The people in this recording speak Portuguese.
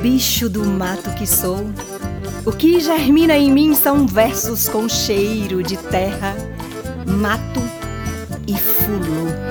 bicho do mato que sou. O que germina em mim são versos com cheiro de terra, mato e fulô.